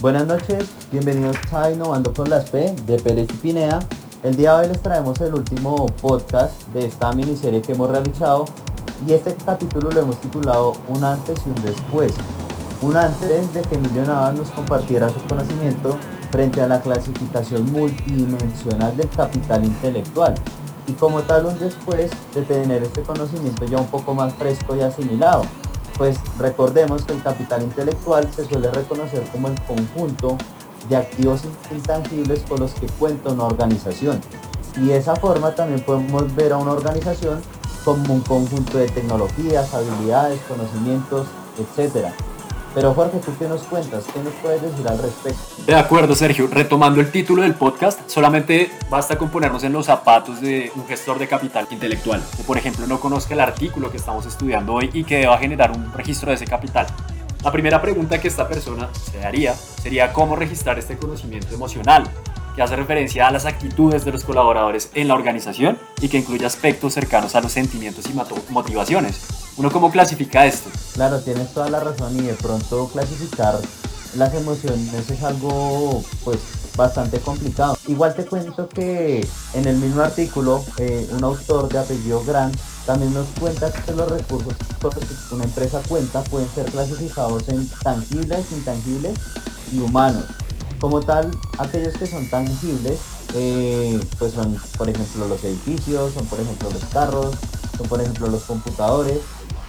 Buenas noches, bienvenidos a Innovando con las P de Pérez y Pinea. El día de hoy les traemos el último podcast de esta miniserie que hemos realizado y este capítulo lo hemos titulado Un antes y un después. Un antes de que Emilio Navas nos compartiera su conocimiento frente a la clasificación multidimensional del capital intelectual y como tal un después de tener este conocimiento ya un poco más fresco y asimilado pues recordemos que el capital intelectual se suele reconocer como el conjunto de activos intangibles con los que cuenta una organización. Y de esa forma también podemos ver a una organización como un conjunto de tecnologías, habilidades, conocimientos, etcétera, pero Jorge, ¿tú qué nos cuentas? ¿Qué nos puedes decir al respecto? De acuerdo, Sergio. Retomando el título del podcast, solamente basta con ponernos en los zapatos de un gestor de capital intelectual, que por ejemplo no conozca el artículo que estamos estudiando hoy y que deba generar un registro de ese capital. La primera pregunta que esta persona se haría sería cómo registrar este conocimiento emocional, que hace referencia a las actitudes de los colaboradores en la organización y que incluye aspectos cercanos a los sentimientos y motivaciones. ¿Uno cómo clasifica esto? Claro, tienes toda la razón y de pronto clasificar las emociones es algo pues bastante complicado. Igual te cuento que en el mismo artículo eh, un autor de apellido Grant también nos cuenta que los recursos que una empresa cuenta pueden ser clasificados en tangibles, intangibles y humanos. Como tal, aquellos que son tangibles, eh, pues son por ejemplo los edificios, son por ejemplo los carros, son por ejemplo los computadores,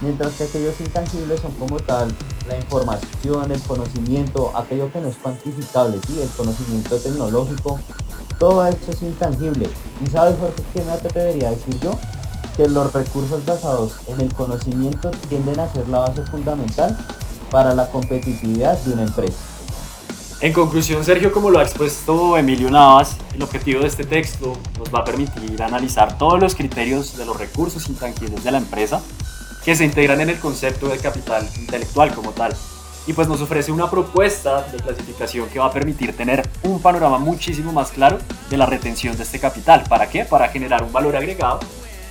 mientras que aquellos intangibles son como tal la información, el conocimiento, aquello que no es cuantificable, ¿sí? el conocimiento tecnológico, todo esto es intangible. ¿Y sabes por qué me atrevería a decir yo? Que los recursos basados en el conocimiento tienden a ser la base fundamental para la competitividad de una empresa. En conclusión, Sergio, como lo ha expuesto Emilio Navas, el objetivo de este texto nos va a permitir analizar todos los criterios de los recursos intangibles de la empresa que se integran en el concepto del capital intelectual como tal. Y pues nos ofrece una propuesta de clasificación que va a permitir tener un panorama muchísimo más claro de la retención de este capital. ¿Para qué? Para generar un valor agregado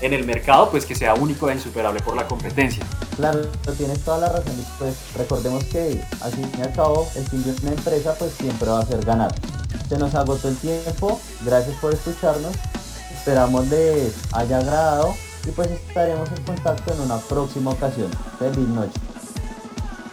en el mercado pues que sea único e insuperable por la competencia. Claro, tienes toda la razón. Pues recordemos que al fin y al cabo el fin de una empresa pues siempre va a ser ganar. Se nos agotó el tiempo, gracias por escucharnos, esperamos les haya agradado y pues estaremos en contacto en una próxima ocasión. Feliz noche.